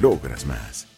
logras más.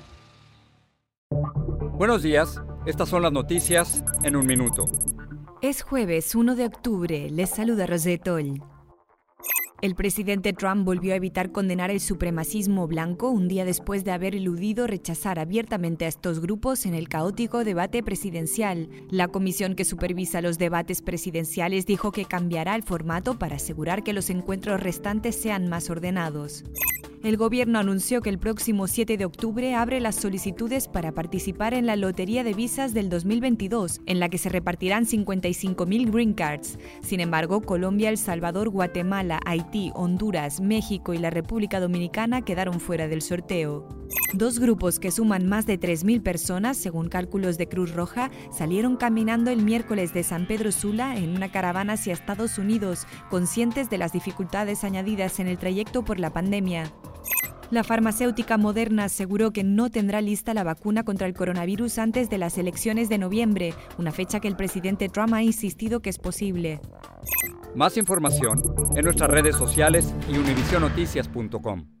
Buenos días, estas son las noticias en un minuto. Es jueves 1 de octubre, les saluda Rosetol. El presidente Trump volvió a evitar condenar el supremacismo blanco un día después de haber eludido rechazar abiertamente a estos grupos en el caótico debate presidencial. La comisión que supervisa los debates presidenciales dijo que cambiará el formato para asegurar que los encuentros restantes sean más ordenados. El gobierno anunció que el próximo 7 de octubre abre las solicitudes para participar en la Lotería de Visas del 2022, en la que se repartirán 55.000 green cards. Sin embargo, Colombia, El Salvador, Guatemala, Haití, Honduras, México y la República Dominicana quedaron fuera del sorteo. Dos grupos que suman más de 3.000 personas, según cálculos de Cruz Roja, salieron caminando el miércoles de San Pedro Sula en una caravana hacia Estados Unidos, conscientes de las dificultades añadidas en el trayecto por la pandemia. La farmacéutica Moderna aseguró que no tendrá lista la vacuna contra el coronavirus antes de las elecciones de noviembre, una fecha que el presidente Trump ha insistido que es posible. Más información en nuestras redes sociales y univisionoticias.com.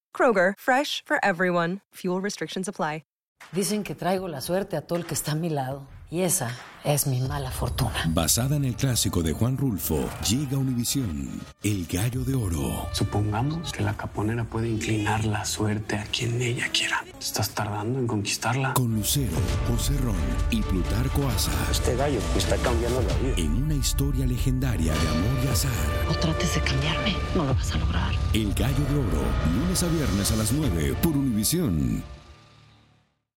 Kroger, fresh for everyone. Fuel restrictions apply. Dicen que traigo la suerte a todo el que está a mi lado. Y esa es mi mala fortuna. Basada en el clásico de Juan Rulfo, llega Univisión, El Gallo de Oro. Supongamos que la caponera puede inclinar la suerte a quien ella quiera. ¿Estás tardando en conquistarla? Con Lucero, José Ron y Plutarco Asa. Este gallo está cambiando la vida. En una historia legendaria de amor y azar. Trates de cambiarme, no lo vas a lograr. El Gallo de Oro, lunes a viernes a las 9 por Univisión.